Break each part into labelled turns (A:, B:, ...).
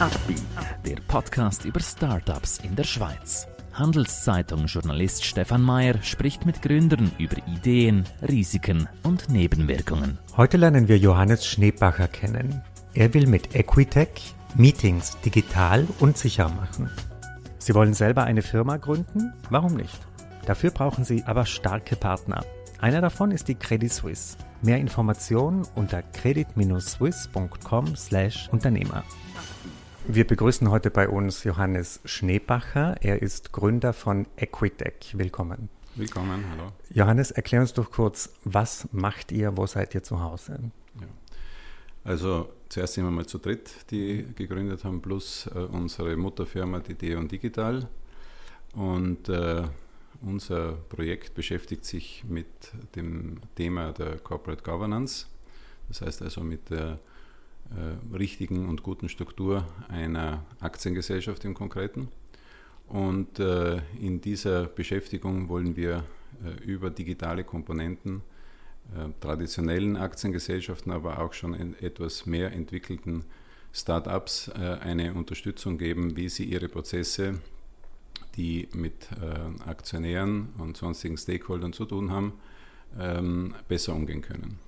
A: Upbeat, der Podcast über Startups in der Schweiz. Handelszeitung-Journalist Stefan Mayer spricht mit Gründern über Ideen, Risiken und Nebenwirkungen.
B: Heute lernen wir Johannes Schneebacher kennen. Er will mit Equitech Meetings digital und sicher machen. Sie wollen selber eine Firma gründen? Warum nicht? Dafür brauchen Sie aber starke Partner. Einer davon ist die Credit Suisse. Mehr Informationen unter credit-swiss.com/Unternehmer. Wir begrüßen heute bei uns Johannes Schneebacher. Er ist Gründer von Equitech. Willkommen.
C: Willkommen, hallo.
B: Johannes, erklär uns doch kurz, was macht ihr, wo seid ihr zu Hause? Ja.
C: Also zuerst sind wir mal zu dritt, die gegründet haben, plus äh, unsere Mutterfirma, die Deon Digital. Und äh, unser Projekt beschäftigt sich mit dem Thema der Corporate Governance, das heißt also mit der richtigen und guten Struktur einer Aktiengesellschaft im Konkreten. Und äh, in dieser Beschäftigung wollen wir äh, über digitale Komponenten äh, traditionellen Aktiengesellschaften, aber auch schon etwas mehr entwickelten Start-ups äh, eine Unterstützung geben, wie sie ihre Prozesse die mit äh, Aktionären und sonstigen Stakeholdern zu tun haben, ähm, besser umgehen können.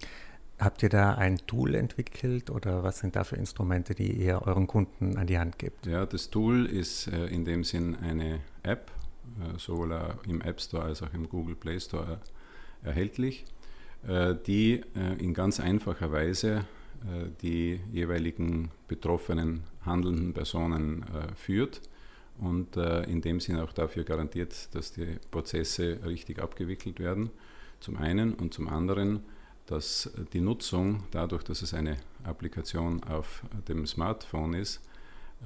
B: Habt ihr da ein Tool entwickelt oder was sind da für Instrumente, die ihr euren Kunden an die Hand gebt?
C: Ja, das Tool ist äh, in dem Sinn eine App, äh, sowohl äh, im App Store als auch im Google Play Store erhältlich, die in ganz einfacher Weise die jeweiligen betroffenen handelnden Personen führt und in dem Sinne auch dafür garantiert, dass die Prozesse richtig abgewickelt werden, zum einen und zum anderen, dass die Nutzung, dadurch, dass es eine Applikation auf dem Smartphone ist,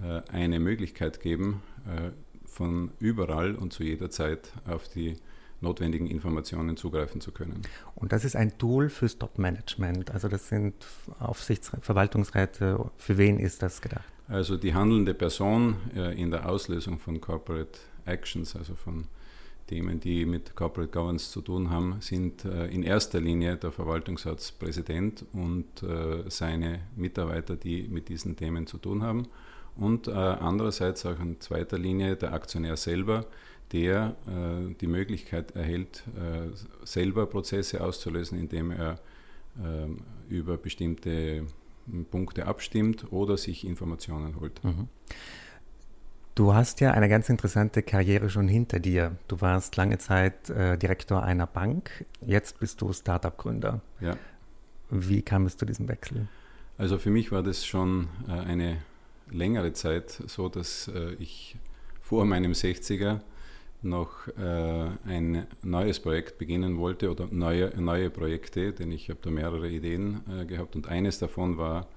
C: äh, eine Möglichkeit geben, äh, von überall und zu jeder Zeit auf die notwendigen Informationen zugreifen zu können.
B: Und das ist ein Tool fürs Top-Management. Also das sind Aufsichtsverwaltungsräte. Für wen ist das gedacht?
C: Also die handelnde Person äh, in der Auslösung von Corporate Actions, also von Themen, die mit Corporate Governance zu tun haben, sind äh, in erster Linie der Verwaltungsratspräsident und äh, seine Mitarbeiter, die mit diesen Themen zu tun haben. Und andererseits auch in zweiter Linie der Aktionär selber, der die Möglichkeit erhält, selber Prozesse auszulösen, indem er über bestimmte Punkte abstimmt oder sich Informationen holt. Mhm.
B: Du hast ja eine ganz interessante Karriere schon hinter dir. Du warst lange Zeit äh, Direktor einer Bank, jetzt bist du Startup-Gründer. Ja. Wie kam es zu diesem Wechsel?
C: Also für mich war das schon äh, eine längere Zeit so, dass äh, ich vor meinem 60er noch äh, ein neues Projekt beginnen wollte oder neue, neue Projekte, denn ich habe da mehrere Ideen äh, gehabt und eines davon war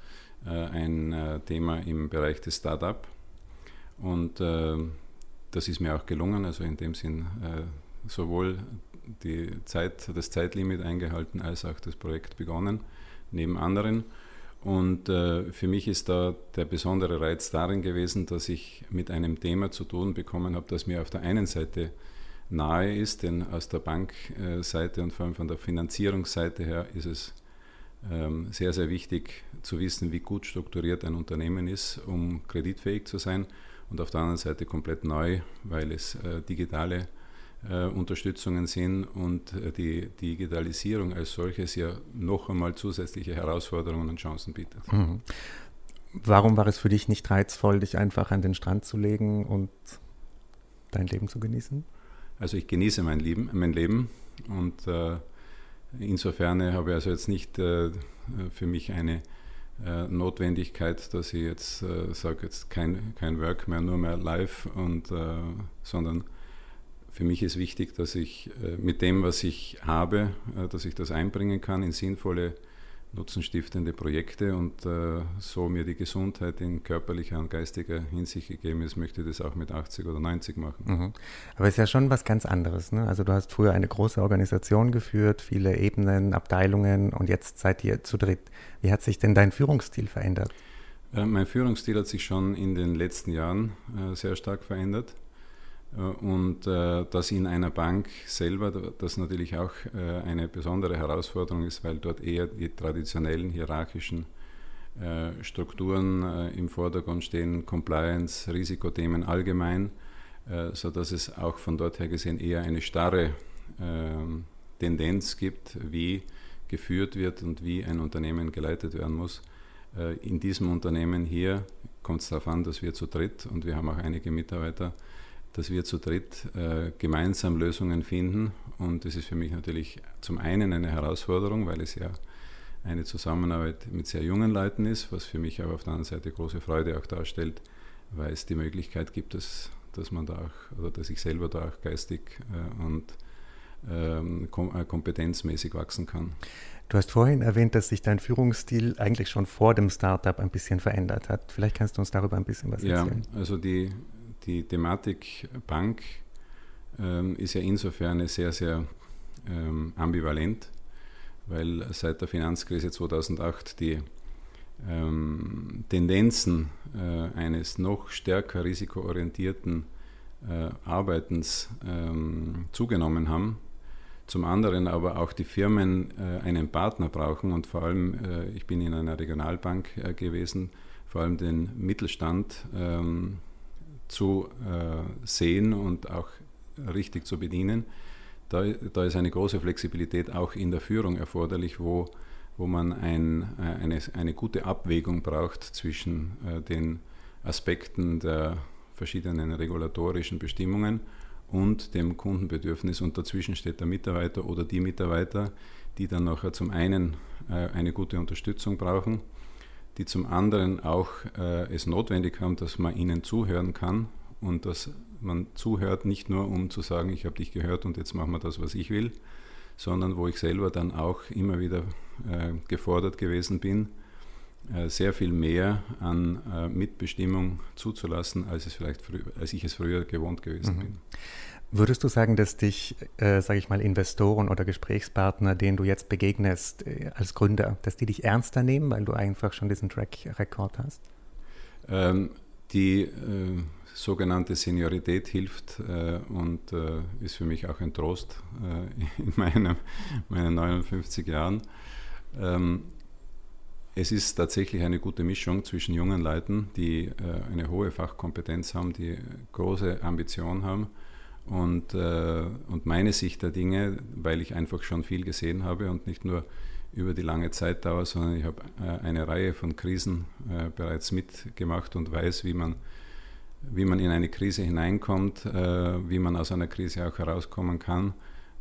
C: äh, ein Thema im Bereich des Startup und äh, das ist mir auch gelungen, also in dem Sinn äh, sowohl die Zeit, das Zeitlimit eingehalten als auch das Projekt begonnen, neben anderen. Und äh, für mich ist da der besondere Reiz darin gewesen, dass ich mit einem Thema zu tun bekommen habe, das mir auf der einen Seite nahe ist, denn aus der Bankseite und vor allem von der Finanzierungsseite her ist es ähm, sehr, sehr wichtig zu wissen, wie gut strukturiert ein Unternehmen ist, um kreditfähig zu sein. Und auf der anderen Seite komplett neu, weil es äh, digitale äh, Unterstützungen sind und äh, die Digitalisierung als solches ja noch einmal zusätzliche Herausforderungen und Chancen bietet. Mhm.
B: Warum war es für dich nicht reizvoll, dich einfach an den Strand zu legen und dein Leben zu genießen?
C: Also ich genieße mein Leben, mein Leben und äh, insofern habe ich also jetzt nicht äh, für mich eine Notwendigkeit, dass ich jetzt äh, sage, jetzt kein, kein Work mehr, nur mehr live und sondern für mich ist wichtig, dass ich äh, mit dem, was ich habe, äh, dass ich das einbringen kann in sinnvolle, nutzenstiftende Projekte und äh, so mir die Gesundheit in körperlicher und geistiger Hinsicht gegeben ist, möchte ich das auch mit 80 oder 90 machen. Mhm.
B: Aber es ist ja schon was ganz anderes. Ne? Also du hast früher eine große Organisation geführt, viele Ebenen, Abteilungen und jetzt seid ihr zu dritt. Wie hat sich denn dein Führungsstil verändert?
C: Mein Führungsstil hat sich schon in den letzten Jahren sehr stark verändert. Äh, und äh, das in einer Bank selber, das natürlich auch äh, eine besondere Herausforderung ist, weil dort eher die traditionellen hierarchischen äh, Strukturen äh, im Vordergrund stehen, Compliance, Risikothemen allgemein, äh, sodass es auch von dort her gesehen eher eine starre ähm, Tendenz gibt, wie geführt wird und wie ein Unternehmen geleitet werden muss. In diesem Unternehmen hier kommt es darauf an, dass wir zu dritt und wir haben auch einige Mitarbeiter, dass wir zu dritt gemeinsam Lösungen finden. Und das ist für mich natürlich zum einen eine Herausforderung, weil es ja eine Zusammenarbeit mit sehr jungen Leuten ist, was für mich aber auf der anderen Seite große Freude auch darstellt, weil es die Möglichkeit gibt, dass, dass man da auch, oder dass ich selber da auch geistig äh, und ähm, kom äh, kompetenzmäßig wachsen kann.
B: Du hast vorhin erwähnt, dass sich dein Führungsstil eigentlich schon vor dem Startup ein bisschen verändert hat. Vielleicht kannst du uns darüber ein bisschen was erzählen.
C: Ja, also die, die Thematik Bank ähm, ist ja insofern sehr, sehr ähm, ambivalent weil seit der Finanzkrise 2008 die ähm, Tendenzen äh, eines noch stärker risikoorientierten äh, Arbeitens ähm, zugenommen haben. Zum anderen aber auch die Firmen äh, einen Partner brauchen und vor allem, äh, ich bin in einer Regionalbank äh, gewesen, vor allem den Mittelstand ähm, zu äh, sehen und auch richtig zu bedienen da, da ist eine große Flexibilität auch in der Führung erforderlich, wo, wo man ein, äh, eine, eine gute Abwägung braucht zwischen äh, den Aspekten der verschiedenen regulatorischen Bestimmungen und dem Kundenbedürfnis. Und dazwischen steht der Mitarbeiter oder die Mitarbeiter, die dann nachher zum einen äh, eine gute Unterstützung brauchen, die zum anderen auch es notwendig haben, dass man ihnen zuhören kann und dass man zuhört, nicht nur um zu sagen, ich habe dich gehört und jetzt machen wir das, was ich will, sondern wo ich selber dann auch immer wieder äh, gefordert gewesen bin, äh, sehr viel mehr an äh, Mitbestimmung zuzulassen, als, es vielleicht als ich es früher gewohnt gewesen mhm. bin.
B: Würdest du sagen, dass dich, äh, sage ich mal, Investoren oder Gesprächspartner, denen du jetzt begegnest äh, als Gründer, dass die dich ernster nehmen, weil du einfach schon diesen Track-Record hast?
C: Ähm, die äh, sogenannte Seniorität hilft äh, und äh, ist für mich auch ein Trost äh, in meinem, meinen 59 Jahren. Ähm, es ist tatsächlich eine gute Mischung zwischen jungen Leuten, die äh, eine hohe Fachkompetenz haben, die große Ambition haben und, äh, und meine Sicht der Dinge, weil ich einfach schon viel gesehen habe und nicht nur über die lange Zeitdauer, sondern ich habe äh, eine Reihe von Krisen bereits mitgemacht und weiß, wie man wie man in eine Krise hineinkommt, äh, wie man aus einer Krise auch herauskommen kann.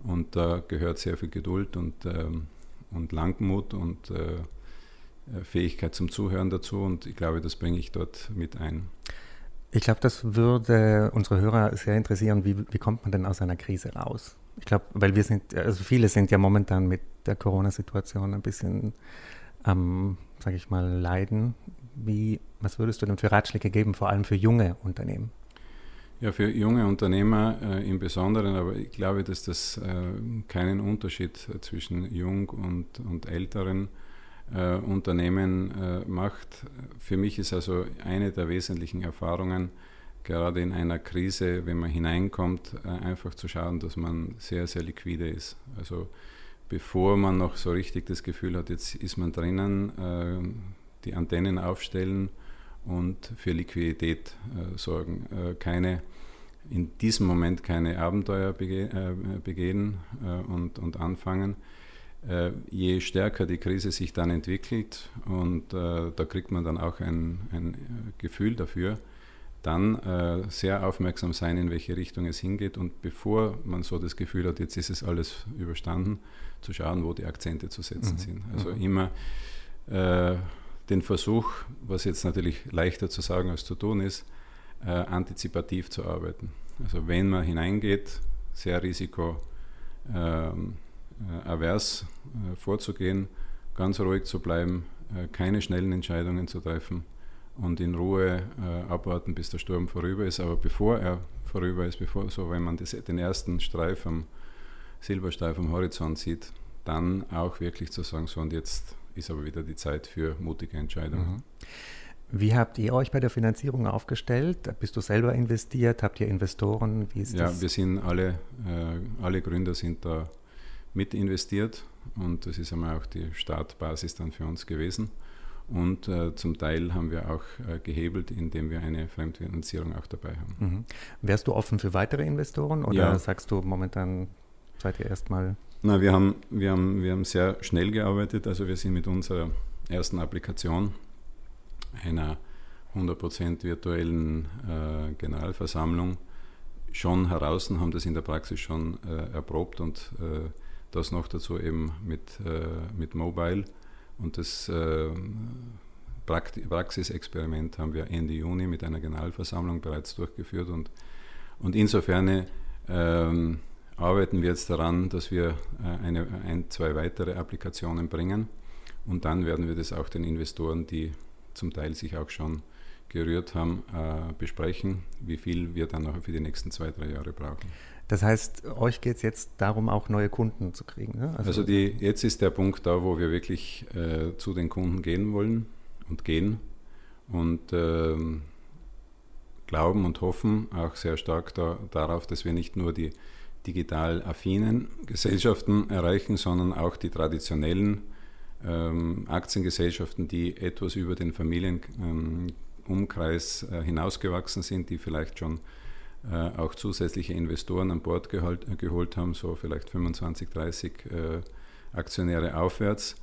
C: Und da gehört sehr viel Geduld und, ähm, und Langmut und äh, Fähigkeit zum Zuhören dazu. Und ich glaube, das bringe ich dort mit ein.
B: Ich glaube, das würde unsere Hörer sehr interessieren. Wie, wie kommt man denn aus einer Krise raus? Ich glaube, weil wir sind, also viele sind ja momentan mit der Corona-Situation ein bisschen am, sage ich mal, leiden. Wie, was würdest du denn für Ratschläge geben, vor allem für junge Unternehmen?
C: Ja, für junge Unternehmer äh, im Besonderen, aber ich glaube, dass das äh, keinen Unterschied zwischen jung und, und älteren äh, Unternehmen äh, macht. Für mich ist also eine der wesentlichen Erfahrungen, gerade in einer Krise, wenn man hineinkommt, äh, einfach zu schauen, dass man sehr, sehr liquide ist. Also bevor man noch so richtig das Gefühl hat, jetzt ist man drinnen, die Antennen aufstellen und für Liquidität äh, sorgen. Äh, keine, in diesem Moment keine Abenteuer bege äh, begehen äh, und, und anfangen. Äh, je stärker die Krise sich dann entwickelt und äh, da kriegt man dann auch ein, ein Gefühl dafür, dann sehr aufmerksam sein, in welche Richtung es hingeht und bevor man so das Gefühl hat, jetzt ist es alles überstanden, zu schauen, wo die Akzente zu setzen mhm. sind. Also mhm. immer den Versuch, was jetzt natürlich leichter zu sagen als zu tun ist, äh, antizipativ zu arbeiten. Also wenn man hineingeht, sehr risikoavers ähm, äh, vorzugehen, ganz ruhig zu bleiben, äh, keine schnellen Entscheidungen zu treffen und in Ruhe äh, abwarten, bis der Sturm vorüber ist. Aber bevor er vorüber ist, bevor so, wenn man das, den ersten Streif am Silberstreif am Horizont sieht, dann auch wirklich zu sagen, so und jetzt ist aber wieder die Zeit für mutige Entscheidungen. Mhm.
B: Wie habt ihr euch bei der Finanzierung aufgestellt? Bist du selber investiert? Habt ihr Investoren?
C: Wie ist ja, das? wir sind alle, äh, alle Gründer sind da mit investiert und das ist einmal auch die Startbasis dann für uns gewesen. Und äh, zum Teil haben wir auch äh, gehebelt, indem wir eine Fremdfinanzierung auch dabei haben.
B: Mhm. Wärst du offen für weitere Investoren oder ja. sagst du momentan seid ihr erstmal?
C: Na, wir haben, wir, haben, wir haben sehr schnell gearbeitet. Also wir sind mit unserer ersten Applikation, einer 100% virtuellen äh, Generalversammlung, schon heraus und haben das in der Praxis schon äh, erprobt und äh, das noch dazu eben mit, äh, mit Mobile. Und das äh, Praxisexperiment haben wir Ende Juni mit einer Generalversammlung bereits durchgeführt. Und, und insofern ähm, arbeiten wir jetzt daran, dass wir äh, eine, ein, zwei weitere Applikationen bringen. Und dann werden wir das auch den Investoren, die zum Teil sich auch schon gerührt haben, äh, besprechen, wie viel wir dann noch für die nächsten zwei, drei Jahre brauchen.
B: Das heißt, euch geht es jetzt darum, auch neue Kunden zu kriegen. Ne?
C: Also, also die, jetzt ist der Punkt da, wo wir wirklich äh, zu den Kunden gehen wollen und gehen und äh, glauben und hoffen auch sehr stark da, darauf, dass wir nicht nur die digital affinen Gesellschaften erreichen, sondern auch die traditionellen ähm, Aktiengesellschaften, die etwas über den Familienumkreis ähm, äh, hinausgewachsen sind, die vielleicht schon auch zusätzliche Investoren an Bord geholt, äh, geholt haben, so vielleicht 25, 30 äh, Aktionäre aufwärts,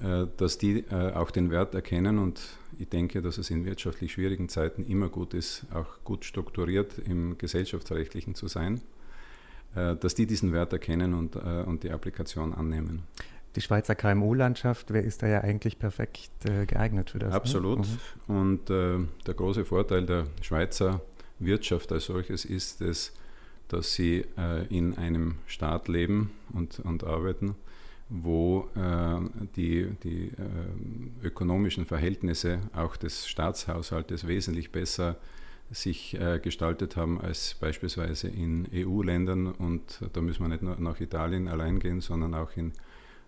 C: äh, dass die äh, auch den Wert erkennen und ich denke, dass es in wirtschaftlich schwierigen Zeiten immer gut ist, auch gut strukturiert im gesellschaftsrechtlichen zu sein, dass die diesen Wert erkennen und, und die Applikation annehmen
B: die Schweizer KMU-Landschaft, wer ist da ja eigentlich perfekt äh, geeignet für das?
C: Ne? Absolut. Ne? Mhm. Und äh, der große Vorteil der Schweizer Wirtschaft als solches ist es, dass sie äh, in einem Staat leben und, und arbeiten, wo äh, die, die äh, ökonomischen Verhältnisse auch des Staatshaushaltes wesentlich besser sich äh, gestaltet haben als beispielsweise in EU-Ländern. Und da müssen wir nicht nur nach Italien allein gehen, sondern auch in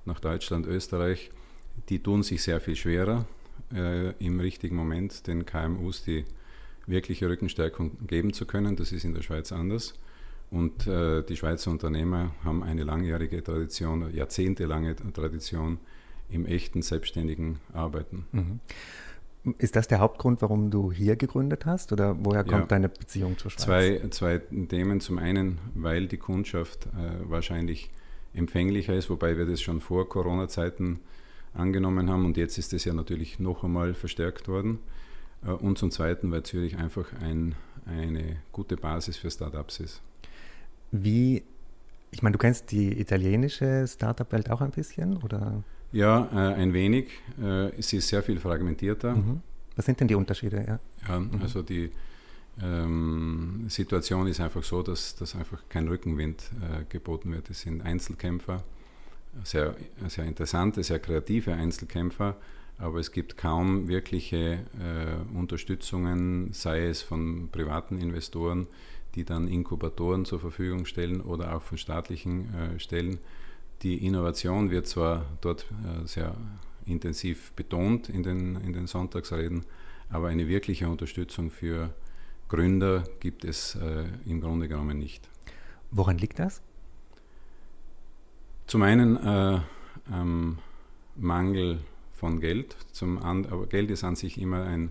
C: nach Deutschland, Österreich, die tun sich sehr viel schwerer, äh, im richtigen Moment den KMUs die wirkliche Rückenstärkung geben zu können. Das ist in der Schweiz anders. Und äh, die Schweizer Unternehmer haben eine langjährige Tradition, jahrzehntelange Tradition im echten selbstständigen Arbeiten. Mhm.
B: Ist das der Hauptgrund, warum du hier gegründet hast oder woher kommt ja, deine Beziehung zur Schweiz?
C: Zwei, zwei Themen. Zum einen, weil die Kundschaft äh, wahrscheinlich empfänglicher ist, wobei wir das schon vor Corona-Zeiten angenommen haben und jetzt ist es ja natürlich noch einmal verstärkt worden. Äh, und zum Zweiten, weil Zürich einfach ein, eine gute Basis für Startups ist.
B: Wie, ich meine, du kennst die italienische Startup-Welt auch ein bisschen, oder?
C: Ja, äh, ein wenig. Äh, sie ist sehr viel fragmentierter.
B: Mhm. Was sind denn die Unterschiede?
C: Ja, ja mhm. also die ähm, Situation ist einfach so, dass, dass einfach kein Rückenwind äh, geboten wird. Es sind Einzelkämpfer, sehr, sehr interessante, sehr kreative Einzelkämpfer, aber es gibt kaum wirkliche äh, Unterstützungen, sei es von privaten Investoren, die dann Inkubatoren zur Verfügung stellen oder auch von staatlichen äh, Stellen. Die Innovation wird zwar dort äh, sehr intensiv betont in den, in den Sonntagsreden, aber eine wirkliche Unterstützung für Gründer gibt es äh, im Grunde genommen nicht.
B: Woran liegt das?
C: Zum einen äh, ähm, Mangel von Geld, zum and, aber Geld ist an sich immer ein,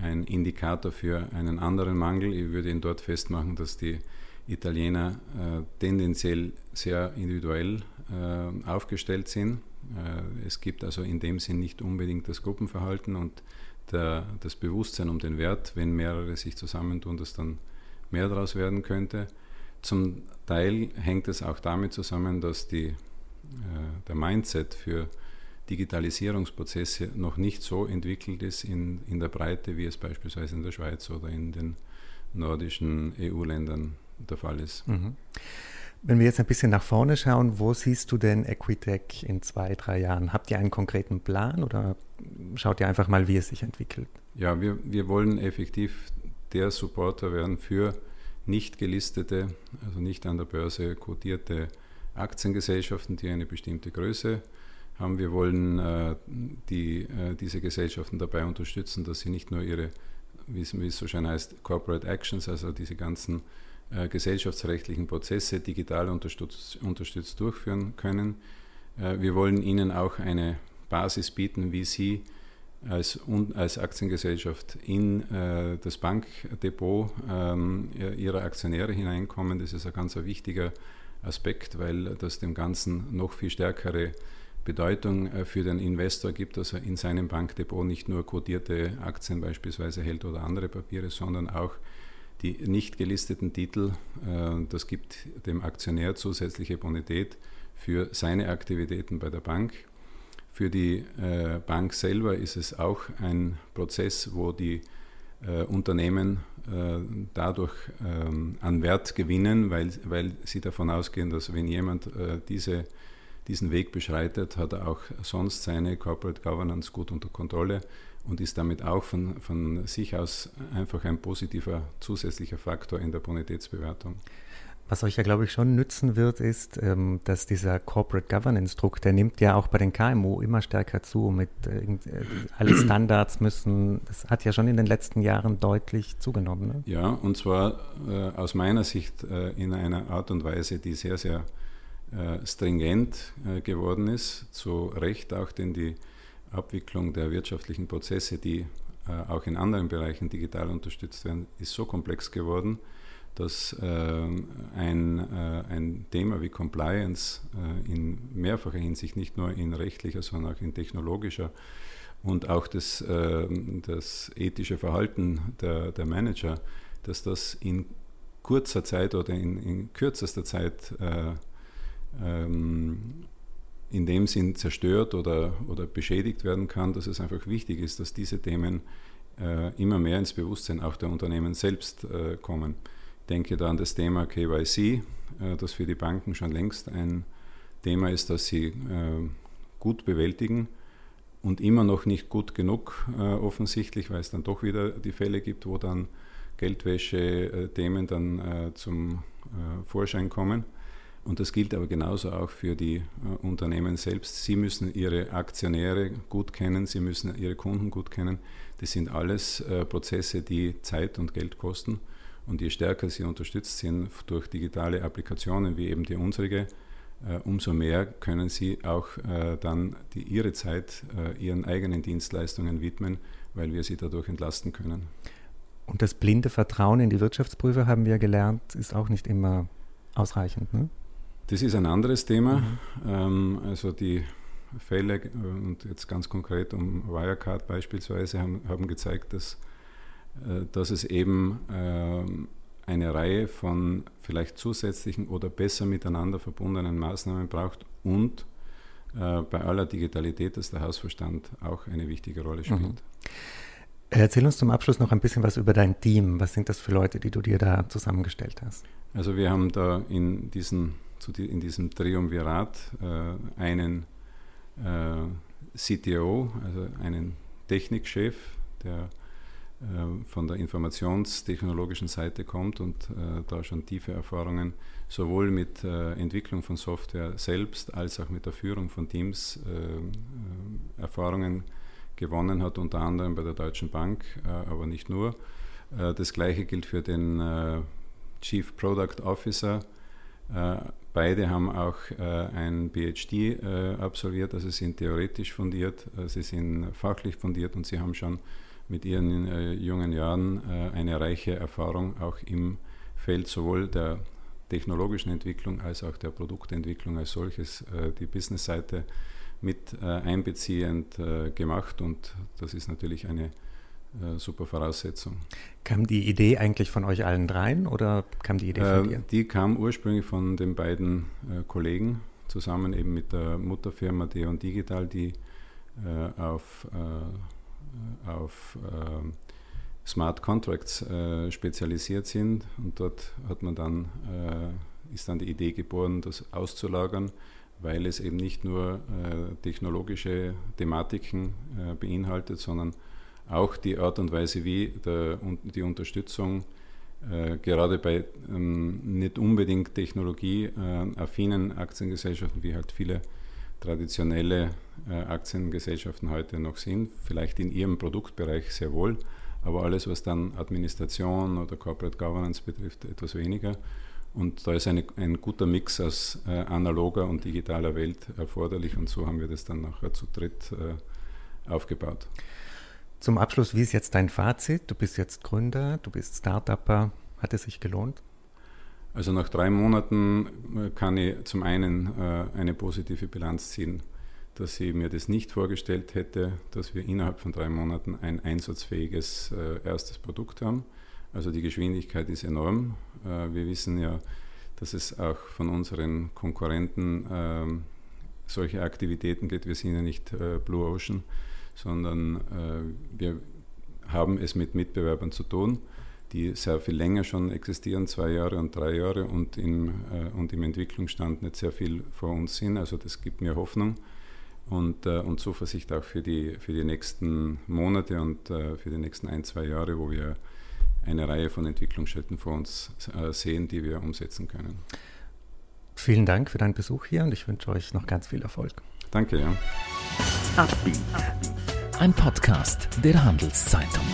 C: ein Indikator für einen anderen Mangel. Ich würde ihn dort festmachen, dass die Italiener äh, tendenziell sehr individuell äh, aufgestellt sind. Äh, es gibt also in dem Sinn nicht unbedingt das Gruppenverhalten und der, das Bewusstsein um den Wert, wenn mehrere sich zusammentun, dass dann mehr daraus werden könnte. Zum Teil hängt es auch damit zusammen, dass die, äh, der Mindset für Digitalisierungsprozesse noch nicht so entwickelt ist in, in der Breite, wie es beispielsweise in der Schweiz oder in den nordischen EU-Ländern der Fall ist. Mhm.
B: Wenn wir jetzt ein bisschen nach vorne schauen, wo siehst du denn Equitech in zwei, drei Jahren? Habt ihr einen konkreten Plan oder schaut ihr einfach mal, wie es sich entwickelt?
C: Ja, wir, wir wollen effektiv der Supporter werden für nicht gelistete, also nicht an der Börse quotierte Aktiengesellschaften, die eine bestimmte Größe haben. Wir wollen äh, die, äh, diese Gesellschaften dabei unterstützen, dass sie nicht nur ihre, wie es so schön heißt, Corporate Actions, also diese ganzen äh, gesellschaftsrechtlichen Prozesse digital unterstützt, unterstützt durchführen können. Äh, wir wollen Ihnen auch eine Basis bieten, wie Sie als, als Aktiengesellschaft in äh, das Bankdepot ähm, ihrer Aktionäre hineinkommen. Das ist ein ganz wichtiger Aspekt, weil das dem Ganzen noch viel stärkere Bedeutung äh, für den Investor gibt, dass er in seinem Bankdepot nicht nur quotierte Aktien beispielsweise hält oder andere Papiere, sondern auch die nicht gelisteten Titel. Äh, das gibt dem Aktionär zusätzliche Bonität für seine Aktivitäten bei der Bank. Für die äh, Bank selber ist es auch ein Prozess, wo die Unternehmen dadurch ähm, an Wert gewinnen, weil, weil sie davon ausgehen, dass wenn jemand diese diesen Weg beschreitet, hat er auch sonst seine Corporate Governance gut unter Kontrolle und ist damit auch von, von sich aus einfach ein positiver zusätzlicher Faktor in der Bonitätsbewertung.
B: Was euch ja, glaube ich, schon nützen wird, ist, ähm, dass dieser Corporate Governance-Druck, der nimmt ja auch bei den KMU immer stärker zu. Mit äh, äh, alle Standards müssen, das hat ja schon in den letzten Jahren deutlich zugenommen. Ne?
C: Ja, und zwar äh, aus meiner Sicht äh, in einer Art und Weise, die sehr, sehr stringent äh, geworden ist, zu Recht auch, denn die Abwicklung der wirtschaftlichen Prozesse, die äh, auch in anderen Bereichen digital unterstützt werden, ist so komplex geworden, dass ein, ein Thema wie Compliance in mehrfacher Hinsicht, nicht nur in rechtlicher, sondern auch in technologischer und auch das, das ethische Verhalten der, der Manager, dass das in kurzer Zeit oder in, in kürzester Zeit ähm, in dem Sinn zerstört oder, oder beschädigt werden kann, dass es einfach wichtig ist, dass diese Themen äh, immer mehr ins Bewusstsein auch der Unternehmen selbst äh, kommen. Ich denke da an das Thema KYC, äh, das für die Banken schon längst ein Thema ist, das sie äh, gut bewältigen und immer noch nicht gut genug äh, offensichtlich, weil es dann doch wieder die Fälle gibt, wo dann Geldwäsche-Themen dann äh, zum Vorschein kommen. Und das gilt aber genauso auch für die äh, Unternehmen selbst. Sie müssen ihre Aktionäre gut kennen, sie müssen ihre Kunden gut kennen. Das sind alles äh, Prozesse, die Zeit und Geld kosten. Und je stärker sie unterstützt sind durch digitale Applikationen wie eben die unsere, äh, umso mehr können sie auch äh, dann die, ihre Zeit äh, ihren eigenen Dienstleistungen widmen, weil wir sie dadurch entlasten können.
B: Und das blinde Vertrauen in die Wirtschaftsprüfer, haben wir gelernt, ist auch nicht immer ausreichend. Ne?
C: Das ist ein anderes Thema. Mhm. Ähm, also die Fälle, äh, und jetzt ganz konkret um Wirecard beispielsweise, haben, haben gezeigt, dass, äh, dass es eben äh, eine Reihe von vielleicht zusätzlichen oder besser miteinander verbundenen Maßnahmen braucht und äh, bei aller Digitalität, dass der Hausverstand auch eine wichtige Rolle spielt. Mhm.
B: Erzähl uns zum Abschluss noch ein bisschen was über dein Team. Was sind das für Leute, die du dir da zusammengestellt hast?
C: Also wir haben da in diesen die, in diesem Triumvirat äh, einen äh, CTO, also einen Technikchef, der äh, von der informationstechnologischen Seite kommt und äh, da schon tiefe Erfahrungen sowohl mit äh, Entwicklung von Software selbst als auch mit der Führung von Teams äh, Erfahrungen gewonnen hat, unter anderem bei der Deutschen Bank, aber nicht nur. das gleiche gilt für den Chief Product Officer, äh, beide haben auch äh, ein PhD äh, absolviert, also sind theoretisch fundiert, sie sind fachlich fundiert und sie haben schon mit ihren jungen Jahren eine reiche Erfahrung auch im Feld sowohl der technologischen Entwicklung als auch der Produktentwicklung als solches, die Business-Seite mit einbeziehend gemacht. Und das ist natürlich eine äh, super Voraussetzung.
B: Kam die Idee eigentlich von euch allen dreien oder kam die Idee von
C: äh, dir? Die kam ursprünglich von den beiden äh, Kollegen, zusammen eben mit der Mutterfirma Deon Digital, die äh, auf, äh, auf Smart Contracts spezialisiert sind. Und dort hat man dann, ist dann die Idee geboren, das auszulagern weil es eben nicht nur äh, technologische Thematiken äh, beinhaltet, sondern auch die Art und Weise, wie der, die Unterstützung äh, gerade bei ähm, nicht unbedingt technologieaffinen äh, Aktiengesellschaften, wie halt viele traditionelle äh, Aktiengesellschaften heute noch sind, vielleicht in ihrem Produktbereich sehr wohl, aber alles, was dann Administration oder Corporate Governance betrifft, etwas weniger. Und da ist eine, ein guter Mix aus äh, analoger und digitaler Welt erforderlich und so haben wir das dann nachher zu dritt äh, aufgebaut.
B: Zum Abschluss, wie ist jetzt dein Fazit? Du bist jetzt Gründer, du bist Startupper. Hat es sich gelohnt?
C: Also nach drei Monaten äh, kann ich zum einen äh, eine positive Bilanz ziehen, dass ich mir das nicht vorgestellt hätte, dass wir innerhalb von drei Monaten ein einsatzfähiges äh, erstes Produkt haben. Also die Geschwindigkeit ist enorm. Wir wissen ja, dass es auch von unseren Konkurrenten ähm, solche Aktivitäten gibt. Wir sind ja nicht Blue Ocean sondern äh, wir haben es mit Mitbewerbern zu tun, die sehr viel länger schon existieren, zwei Jahre und drei Jahre und im, äh, und im Entwicklungsstand nicht sehr viel vor uns sind. Also das gibt mir Hoffnung und, äh, und Zuversicht auch für die, für die nächsten Monate und für die nächsten ein, zwei Jahre, wo wir eine Reihe von Entwicklungsschritten vor uns sehen, die wir umsetzen können.
B: Vielen Dank für deinen Besuch hier und ich wünsche euch noch ganz viel Erfolg.
C: Danke, ja.
A: Ein Podcast der Handelszeitung.